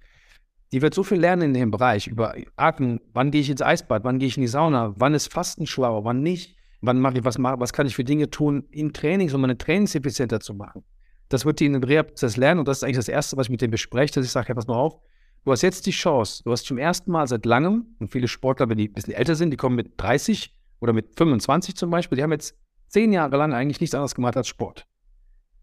die wird so viel lernen in dem Bereich über Atmen, wann gehe ich ins Eisbad, wann gehe ich in die Sauna, wann ist Fasten schlau, wann nicht, wann mache ich was, was kann ich für Dinge tun in Trainings, um meine Trainings effizienter zu machen. Das wird die in den Reha-Prozess lernen und das ist eigentlich das Erste, was ich mit dem bespreche, dass ich sage, hey, pass mal auf, du hast jetzt die Chance, du hast zum ersten Mal seit langem, und viele Sportler, wenn die ein bisschen älter sind, die kommen mit 30 oder mit 25 zum Beispiel, die haben jetzt zehn Jahre lang eigentlich nichts anderes gemacht als Sport.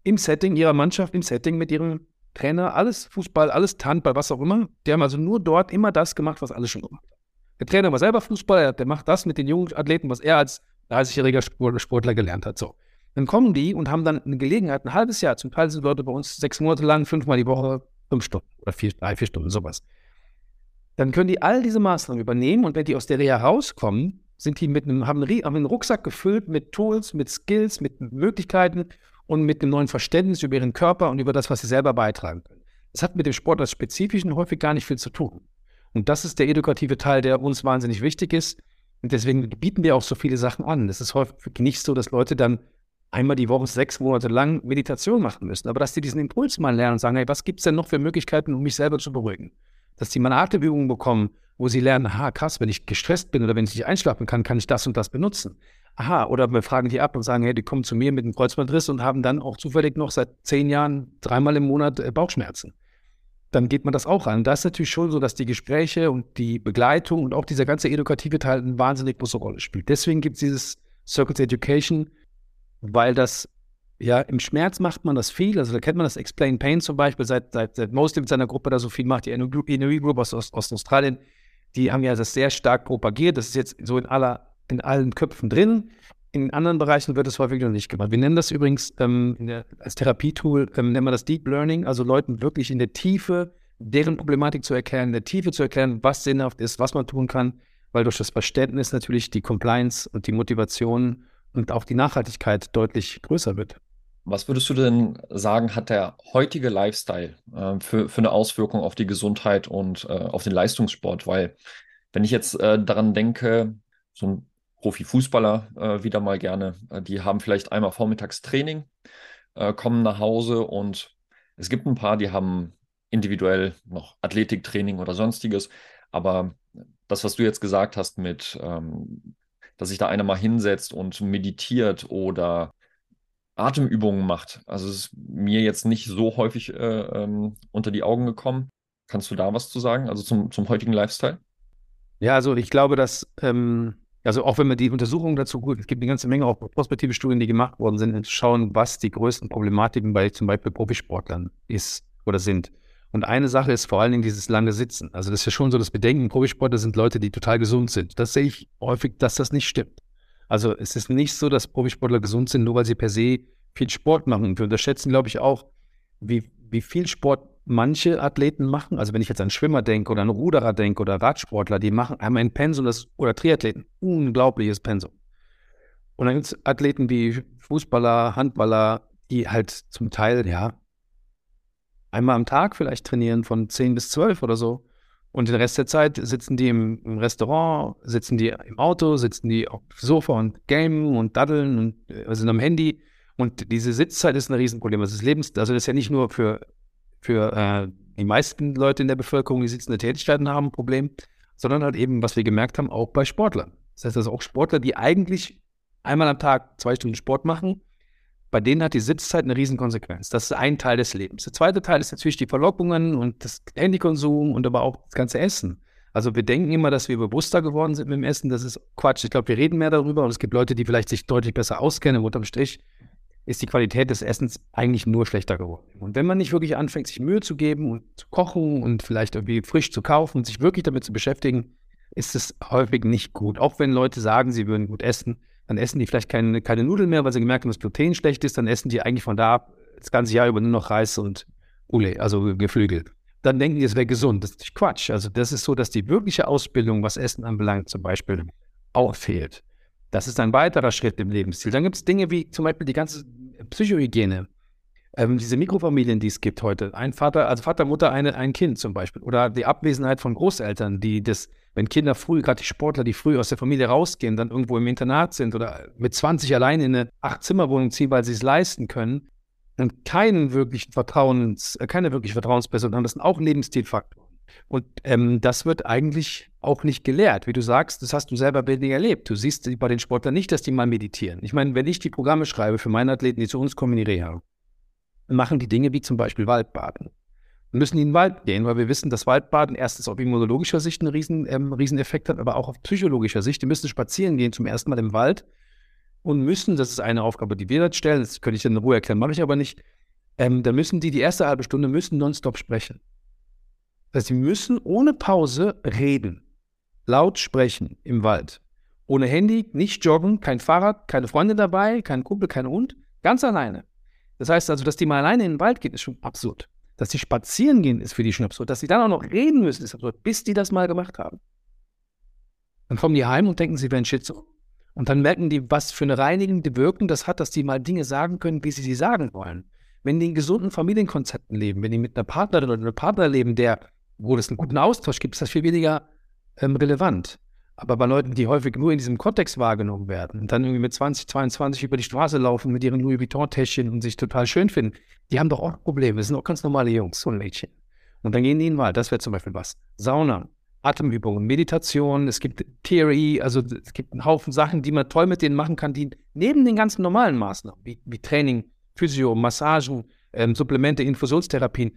Im Setting ihrer Mannschaft, im Setting mit ihrem Trainer, alles Fußball, alles Handball, was auch immer. Die haben also nur dort immer das gemacht, was alle schon gemacht haben. Der Trainer war selber Fußballer, der macht das mit den jungen Athleten, was er als 30-jähriger Sportler gelernt hat. So. Dann kommen die und haben dann eine Gelegenheit, ein halbes Jahr, zum Teil sind Leute bei uns sechs Monate lang, fünfmal die Woche, fünf Stunden oder vier, drei, vier Stunden, sowas. Dann können die all diese Maßnahmen übernehmen und wenn die aus der Reha rauskommen, sind die mit einem, haben einen, einen Rucksack gefüllt mit Tools, mit Skills, mit Möglichkeiten und mit einem neuen Verständnis über ihren Körper und über das, was sie selber beitragen können. Das hat mit dem Sport als Spezifischen häufig gar nicht viel zu tun. Und das ist der edukative Teil, der uns wahnsinnig wichtig ist. Und deswegen bieten wir auch so viele Sachen an. Es ist häufig nicht so, dass Leute dann einmal die Woche sechs Monate lang Meditation machen müssen, aber dass die diesen Impuls mal lernen und sagen, hey, was gibt es denn noch für Möglichkeiten, um mich selber zu beruhigen? Dass die mal Atemübungen bekommen, wo sie lernen, aha, krass, wenn ich gestresst bin oder wenn ich nicht einschlafen kann, kann ich das und das benutzen. Aha, oder wir fragen die ab und sagen, hey, die kommen zu mir mit einem Kreuzbandriss und haben dann auch zufällig noch seit zehn Jahren dreimal im Monat äh, Bauchschmerzen. Dann geht man das auch an. Da ist natürlich schon so, dass die Gespräche und die Begleitung und auch dieser ganze edukative Teil eine wahnsinnig große Rolle spielt. Deswegen gibt es dieses Circuits Education, weil das ja, im Schmerz macht man das viel. Also da kennt man das Explain Pain zum Beispiel, seit, seit, seit Mostly mit seiner Gruppe da so viel macht, die Inuit Group aus, aus, aus Australien, die haben ja das sehr stark propagiert. Das ist jetzt so in aller in allen Köpfen drin. In anderen Bereichen wird es häufig noch nicht gemacht. Wir nennen das übrigens ähm, der, als Therapietool, ähm, nennen wir das Deep Learning, also Leuten wirklich in der Tiefe deren Problematik zu erklären, in der Tiefe zu erklären, was sinnhaft ist, was man tun kann, weil durch das Verständnis natürlich die Compliance und die Motivation und auch die Nachhaltigkeit deutlich größer wird. Was würdest du denn sagen, hat der heutige Lifestyle äh, für, für eine Auswirkung auf die Gesundheit und äh, auf den Leistungssport? Weil, wenn ich jetzt äh, daran denke, so ein Profifußballer äh, wieder mal gerne. Äh, die haben vielleicht einmal vormittags Training, äh, kommen nach Hause und es gibt ein paar, die haben individuell noch Athletiktraining oder sonstiges. Aber das, was du jetzt gesagt hast mit, ähm, dass sich da einer mal hinsetzt und meditiert oder Atemübungen macht, also es ist mir jetzt nicht so häufig äh, ähm, unter die Augen gekommen. Kannst du da was zu sagen, also zum, zum heutigen Lifestyle? Ja, also ich glaube, dass ähm, also auch wenn man die Untersuchungen dazu gut, es gibt eine ganze Menge auch prospektive Studien, die gemacht worden sind, um zu schauen, was die größten Problematiken bei zum Beispiel Profisportlern ist oder sind. Und eine Sache ist vor allen Dingen dieses lange Sitzen. Also das ist ja schon so das Bedenken, Profisportler sind Leute, die total gesund sind. Das sehe ich häufig, dass das nicht stimmt. Also es ist nicht so, dass Profisportler gesund sind, nur weil sie per se viel Sport machen. Wir unterschätzen, glaube ich, auch, wie, wie viel Sport manche Athleten machen, also wenn ich jetzt an Schwimmer denke oder an Ruderer denke oder Radsportler, die machen, haben ein Pensum, das, oder Triathleten, unglaubliches Pensum. Und dann gibt es Athleten wie Fußballer, Handballer, die halt zum Teil, ja, einmal am Tag vielleicht trainieren von 10 bis 12 oder so. Und den Rest der Zeit sitzen die im, im Restaurant, sitzen die im Auto, sitzen die auf dem Sofa und gamen und daddeln und äh, sind am Handy. Und diese Sitzzeit ist ein Riesenproblem. Das ist Lebens, also das ist ja nicht nur für für äh, die meisten Leute in der Bevölkerung, die sitzende Tätigkeiten haben, ein Problem, sondern halt eben, was wir gemerkt haben, auch bei Sportlern. Das heißt also auch Sportler, die eigentlich einmal am Tag zwei Stunden Sport machen, bei denen hat die Sitzzeit eine Riesenkonsequenz. Das ist ein Teil des Lebens. Der zweite Teil ist natürlich die Verlockungen und das Handykonsum und aber auch das ganze Essen. Also wir denken immer, dass wir bewusster geworden sind mit dem Essen. Das ist Quatsch. Ich glaube, wir reden mehr darüber und es gibt Leute, die vielleicht sich deutlich besser auskennen. Unterm Strich ist die Qualität des Essens eigentlich nur schlechter geworden. Und wenn man nicht wirklich anfängt, sich Mühe zu geben und zu kochen und vielleicht irgendwie frisch zu kaufen und sich wirklich damit zu beschäftigen, ist es häufig nicht gut. Auch wenn Leute sagen, sie würden gut essen, dann essen die vielleicht keine, keine Nudeln mehr, weil sie gemerkt haben, dass Gluten schlecht ist, dann essen die eigentlich von da das ganze Jahr über nur noch Reis und Ule, also Geflügel. Dann denken die, es wäre gesund. Das ist Quatsch. Also das ist so, dass die wirkliche Ausbildung, was Essen anbelangt, zum Beispiel, auch fehlt. Das ist ein weiterer Schritt im Lebensstil. Dann gibt es Dinge wie zum Beispiel die ganze Psychohygiene. Ähm, diese Mikrofamilien, die es gibt heute, ein Vater, also Vater, Mutter, eine, ein Kind zum Beispiel, oder die Abwesenheit von Großeltern, die das, wenn Kinder früh, gerade die Sportler, die früh aus der Familie rausgehen, dann irgendwo im Internat sind oder mit 20 allein in eine Acht-Zimmer-Wohnung ziehen, weil sie es leisten können, und keinen wirklichen Vertrauens, äh, keine wirklich Vertrauensperson haben, das sind auch Lebensstilfaktoren. Und ähm, das wird eigentlich auch nicht gelehrt. Wie du sagst, das hast du selber wenig erlebt. Du siehst bei den Sportlern nicht, dass die mal meditieren. Ich meine, wenn ich die Programme schreibe für meine Athleten, die zu uns kommen in die Reha, machen die Dinge wie zum Beispiel Waldbaden. Wir müssen in den Wald gehen, weil wir wissen, dass Waldbaden erstens auf immunologischer Sicht einen riesen, ähm, Rieseneffekt hat, aber auch auf psychologischer Sicht. Die müssen spazieren gehen zum ersten Mal im Wald und müssen, das ist eine Aufgabe, die wir dort stellen, das könnte ich dann in Ruhe erklären, mache ich aber nicht, ähm, da müssen die die erste halbe Stunde müssen nonstop sprechen. Das heißt, sie müssen ohne Pause reden, laut sprechen im Wald. Ohne Handy, nicht joggen, kein Fahrrad, keine Freunde dabei, kein Kumpel, kein Hund, ganz alleine. Das heißt also, dass die mal alleine in den Wald gehen, ist schon absurd. Dass sie spazieren gehen, ist für die schon absurd. Dass sie dann auch noch reden müssen, ist absurd, bis die das mal gemacht haben. Dann kommen die heim und denken, sie wären Schizo. Und dann merken die, was für eine reinigende Wirkung das hat, dass die mal Dinge sagen können, wie sie sie sagen wollen. Wenn die in gesunden Familienkonzepten leben, wenn die mit einer Partnerin oder einem Partner leben, der, wo es einen guten Austausch gibt, ist das viel weniger ähm, relevant. Aber bei Leuten, die häufig nur in diesem Kontext wahrgenommen werden und dann irgendwie mit 20, 22 über die Straße laufen mit ihren Louis Vuitton-Täschchen und sich total schön finden, die haben doch auch Probleme. Das sind auch ganz normale Jungs und Mädchen. Und dann gehen die in Wald. Das wäre zum Beispiel was. Sauna, Atemübungen, Meditation, es gibt Theory, also es gibt einen Haufen Sachen, die man toll mit denen machen kann, die neben den ganzen normalen Maßnahmen, wie, wie Training, Physio, Massagen, ähm, Supplemente, Infusionstherapien,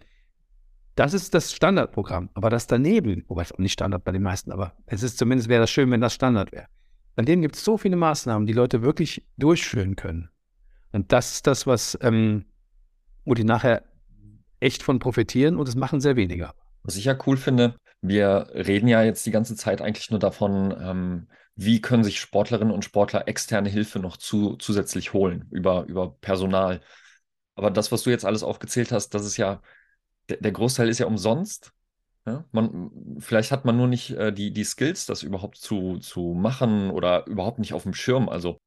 das ist das Standardprogramm. Aber das daneben, wobei es auch nicht Standard bei den meisten, aber es ist zumindest wäre das schön, wenn das Standard wäre. Daneben gibt es so viele Maßnahmen, die Leute wirklich durchführen können. Und das ist das, was, ähm, wo die nachher echt von profitieren und es machen sehr weniger. Was ich ja cool finde, wir reden ja jetzt die ganze Zeit eigentlich nur davon, ähm, wie können sich Sportlerinnen und Sportler externe Hilfe noch zu, zusätzlich holen über, über Personal. Aber das, was du jetzt alles aufgezählt hast, das ist ja der, der Großteil ist ja umsonst. Ja? Man, vielleicht hat man nur nicht äh, die, die Skills, das überhaupt zu, zu machen oder überhaupt nicht auf dem Schirm. Also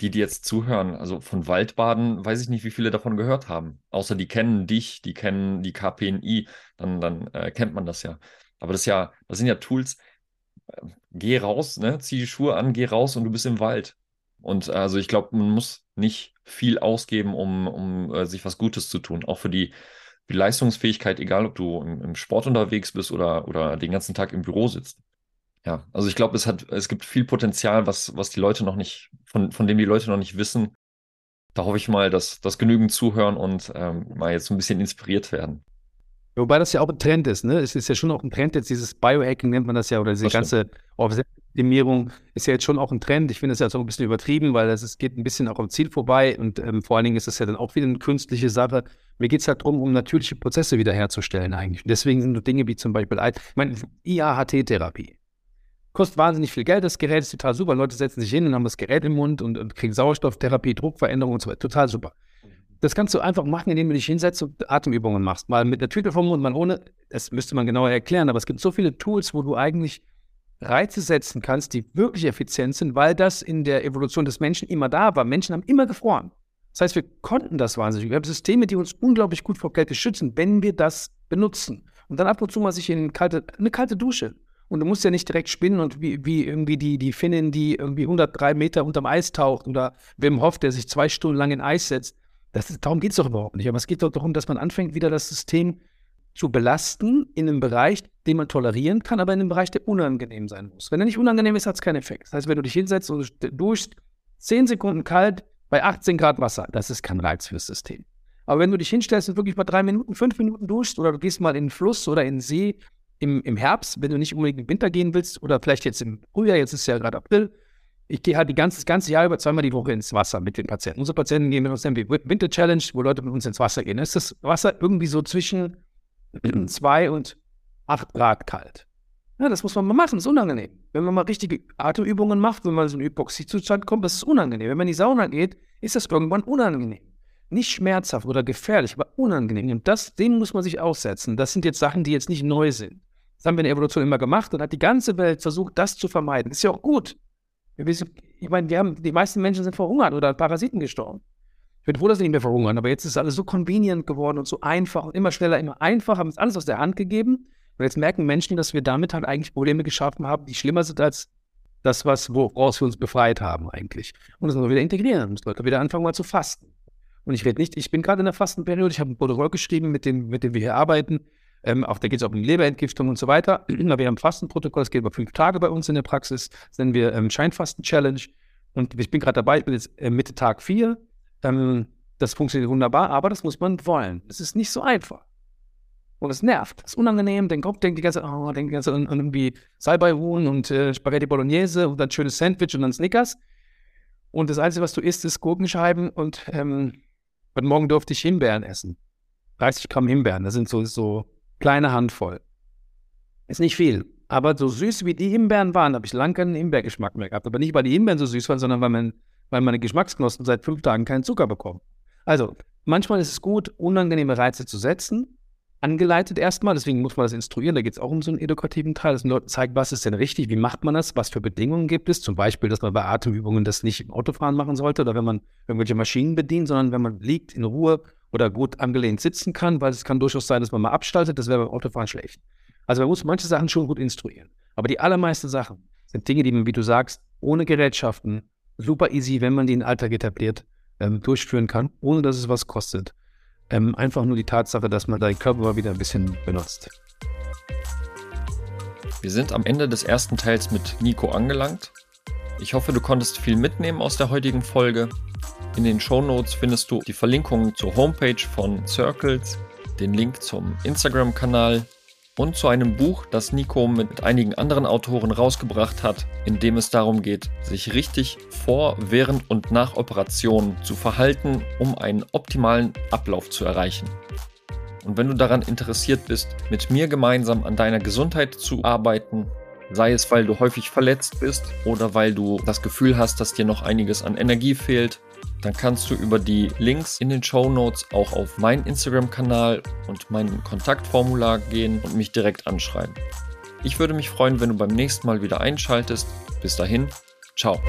die, die jetzt zuhören, also von Waldbaden, weiß ich nicht, wie viele davon gehört haben. Außer die kennen dich, die kennen die KPNI, dann, dann äh, kennt man das ja. Aber das ja, das sind ja Tools. Äh, geh raus, ne? zieh die Schuhe an, geh raus und du bist im Wald. Und also ich glaube, man muss nicht viel ausgeben, um, um äh, sich was Gutes zu tun. Auch für die die Leistungsfähigkeit, egal ob du im, im, Sport unterwegs bist oder, oder den ganzen Tag im Büro sitzt. Ja, also ich glaube, es hat, es gibt viel Potenzial, was, was die Leute noch nicht, von, von dem die Leute noch nicht wissen. Da hoffe ich mal, dass, dass genügend zuhören und ähm, mal jetzt ein bisschen inspiriert werden. Wobei das ja auch ein Trend ist, ne? Es ist ja schon auch ein Trend, jetzt dieses Biohacking nennt man das ja, oder diese ganze Optimierung ist ja jetzt schon auch ein Trend. Ich finde es ja so ein bisschen übertrieben, weil es, es geht ein bisschen auch am Ziel vorbei und ähm, vor allen Dingen ist es ja dann auch wieder eine künstliche Sache. Mir geht es halt darum, um natürliche Prozesse wiederherzustellen eigentlich. Und deswegen sind so Dinge wie zum Beispiel, ich meine, IAHT-Therapie. Kostet wahnsinnig viel Geld, das Gerät ist total super. Leute setzen sich hin und haben das Gerät im Mund und, und kriegen Sauerstofftherapie, Druckveränderung und so weiter. Total super. Das kannst du einfach machen, indem du dich hinsetzt und Atemübungen machst. Mal mit einer Tüte vom Mund, mal ohne. Das müsste man genauer erklären, aber es gibt so viele Tools, wo du eigentlich Reize setzen kannst, die wirklich effizient sind, weil das in der Evolution des Menschen immer da war. Menschen haben immer gefroren. Das heißt, wir konnten das wahnsinnig. Wir haben Systeme, die uns unglaublich gut vor Kälte schützen, wenn wir das benutzen. Und dann ab und zu mal sich in kalte, eine kalte Dusche. Und du musst ja nicht direkt spinnen und wie, wie irgendwie die, die Finnin, die irgendwie 103 Meter unterm Eis taucht oder Wim Hof, der sich zwei Stunden lang in Eis setzt. Das ist, darum geht es doch überhaupt nicht. Aber es geht doch darum, dass man anfängt, wieder das System zu belasten in einem Bereich, den man tolerieren kann, aber in einem Bereich, der unangenehm sein muss. Wenn er nicht unangenehm ist, hat es keinen Effekt. Das heißt, wenn du dich hinsetzt und duschst, 10 Sekunden kalt, bei 18 Grad Wasser, das ist kein Reiz fürs System. Aber wenn du dich hinstellst und wirklich mal drei Minuten, fünf Minuten duschst oder du gehst mal in den Fluss oder in den See im, im Herbst, wenn du nicht unbedingt im Winter gehen willst oder vielleicht jetzt im Frühjahr, jetzt ist ja gerade April, ich gehe halt die ganze, das ganze Jahr über zweimal die Woche ins Wasser mit den Patienten. Unsere Patienten gehen mit uns in die Winter Challenge, wo Leute mit uns ins Wasser gehen. Da ist das Wasser irgendwie so zwischen zwei und acht Grad kalt. Ja, das muss man mal machen, das ist unangenehm. Wenn man mal richtige Atemübungen macht, wenn man so einen Hypoxiezustand kommt, das ist unangenehm. Wenn man in die Sauna geht, ist das irgendwann unangenehm. Nicht schmerzhaft oder gefährlich, aber unangenehm. Und das, dem muss man sich aussetzen. Das sind jetzt Sachen, die jetzt nicht neu sind. Das haben wir in der Evolution immer gemacht und hat die ganze Welt versucht, das zu vermeiden. Ist ja auch gut. Ich meine, wir haben, die meisten Menschen sind verhungert oder an Parasiten gestorben. Ich bin froh, dass wir nicht mehr verhungern, aber jetzt ist alles so convenient geworden und so einfach und immer schneller, immer einfacher, haben uns alles aus der Hand gegeben. Und jetzt merken Menschen, dass wir damit halt eigentlich Probleme geschaffen haben, die schlimmer sind als das, was, woraus wir uns befreit haben eigentlich. Und das müssen wir wieder integrieren. Müssen Leute wieder anfangen mal zu fasten. Und ich rede nicht, ich bin gerade in der Fastenperiode, ich habe ein Protokoll geschrieben, mit dem, mit dem wir hier arbeiten. Ähm, auch da geht es auch um die Leberentgiftung und so weiter. wir haben Fastenprotokoll, das geht über fünf Tage bei uns in der Praxis. Das nennen wir ähm, Scheinfasten-Challenge. Und ich bin gerade dabei, ich bin jetzt äh, Mitte Tag vier. Ähm, das funktioniert wunderbar, aber das muss man wollen. Es ist nicht so einfach. Und es nervt. Es ist unangenehm. Den Kopf denkt die ganze oh, denkt die ganze Zeit an, irgendwie Salbeihuhn und äh, Spaghetti Bolognese und dann schönes Sandwich und dann Snickers. Und das Einzige, was du isst, ist Gurkenscheiben und ähm, heute Morgen durfte ich Himbeeren essen. 30 Gramm Himbeeren. Das sind so, so kleine Handvoll. Ist nicht viel. Aber so süß wie die Himbeeren waren, habe ich lange keinen Himbeergeschmack mehr gehabt. Aber nicht, weil die Himbeeren so süß waren, sondern weil, mein, weil meine Geschmacksknospen seit fünf Tagen keinen Zucker bekommen. Also, manchmal ist es gut, unangenehme Reize zu setzen, angeleitet erstmal, deswegen muss man das instruieren, da geht es auch um so einen edukativen Teil, dass man Leuten zeigt, was ist denn richtig, wie macht man das, was für Bedingungen gibt es, zum Beispiel, dass man bei Atemübungen das nicht im Autofahren machen sollte oder wenn man irgendwelche Maschinen bedient, sondern wenn man liegt in Ruhe oder gut angelehnt sitzen kann, weil es kann durchaus sein, dass man mal abstaltet, das wäre beim Autofahren schlecht. Also man muss manche Sachen schon gut instruieren. Aber die allermeisten Sachen sind Dinge, die man, wie du sagst, ohne Gerätschaften, super easy, wenn man die in den Alltag etabliert, ähm, durchführen kann, ohne dass es was kostet. Ähm, einfach nur die Tatsache, dass man deinen Körper mal wieder ein bisschen benutzt. Wir sind am Ende des ersten Teils mit Nico angelangt. Ich hoffe, du konntest viel mitnehmen aus der heutigen Folge. In den Show Notes findest du die Verlinkungen zur Homepage von Circles, den Link zum Instagram-Kanal und zu einem Buch, das Nico mit einigen anderen Autoren rausgebracht hat, in dem es darum geht, sich richtig vor, während und nach Operationen zu verhalten, um einen optimalen Ablauf zu erreichen. Und wenn du daran interessiert bist, mit mir gemeinsam an deiner Gesundheit zu arbeiten, sei es weil du häufig verletzt bist oder weil du das Gefühl hast, dass dir noch einiges an Energie fehlt dann kannst du über die Links in den Show Notes auch auf meinen Instagram-Kanal und mein Kontaktformular gehen und mich direkt anschreiben. Ich würde mich freuen, wenn du beim nächsten Mal wieder einschaltest. Bis dahin, ciao.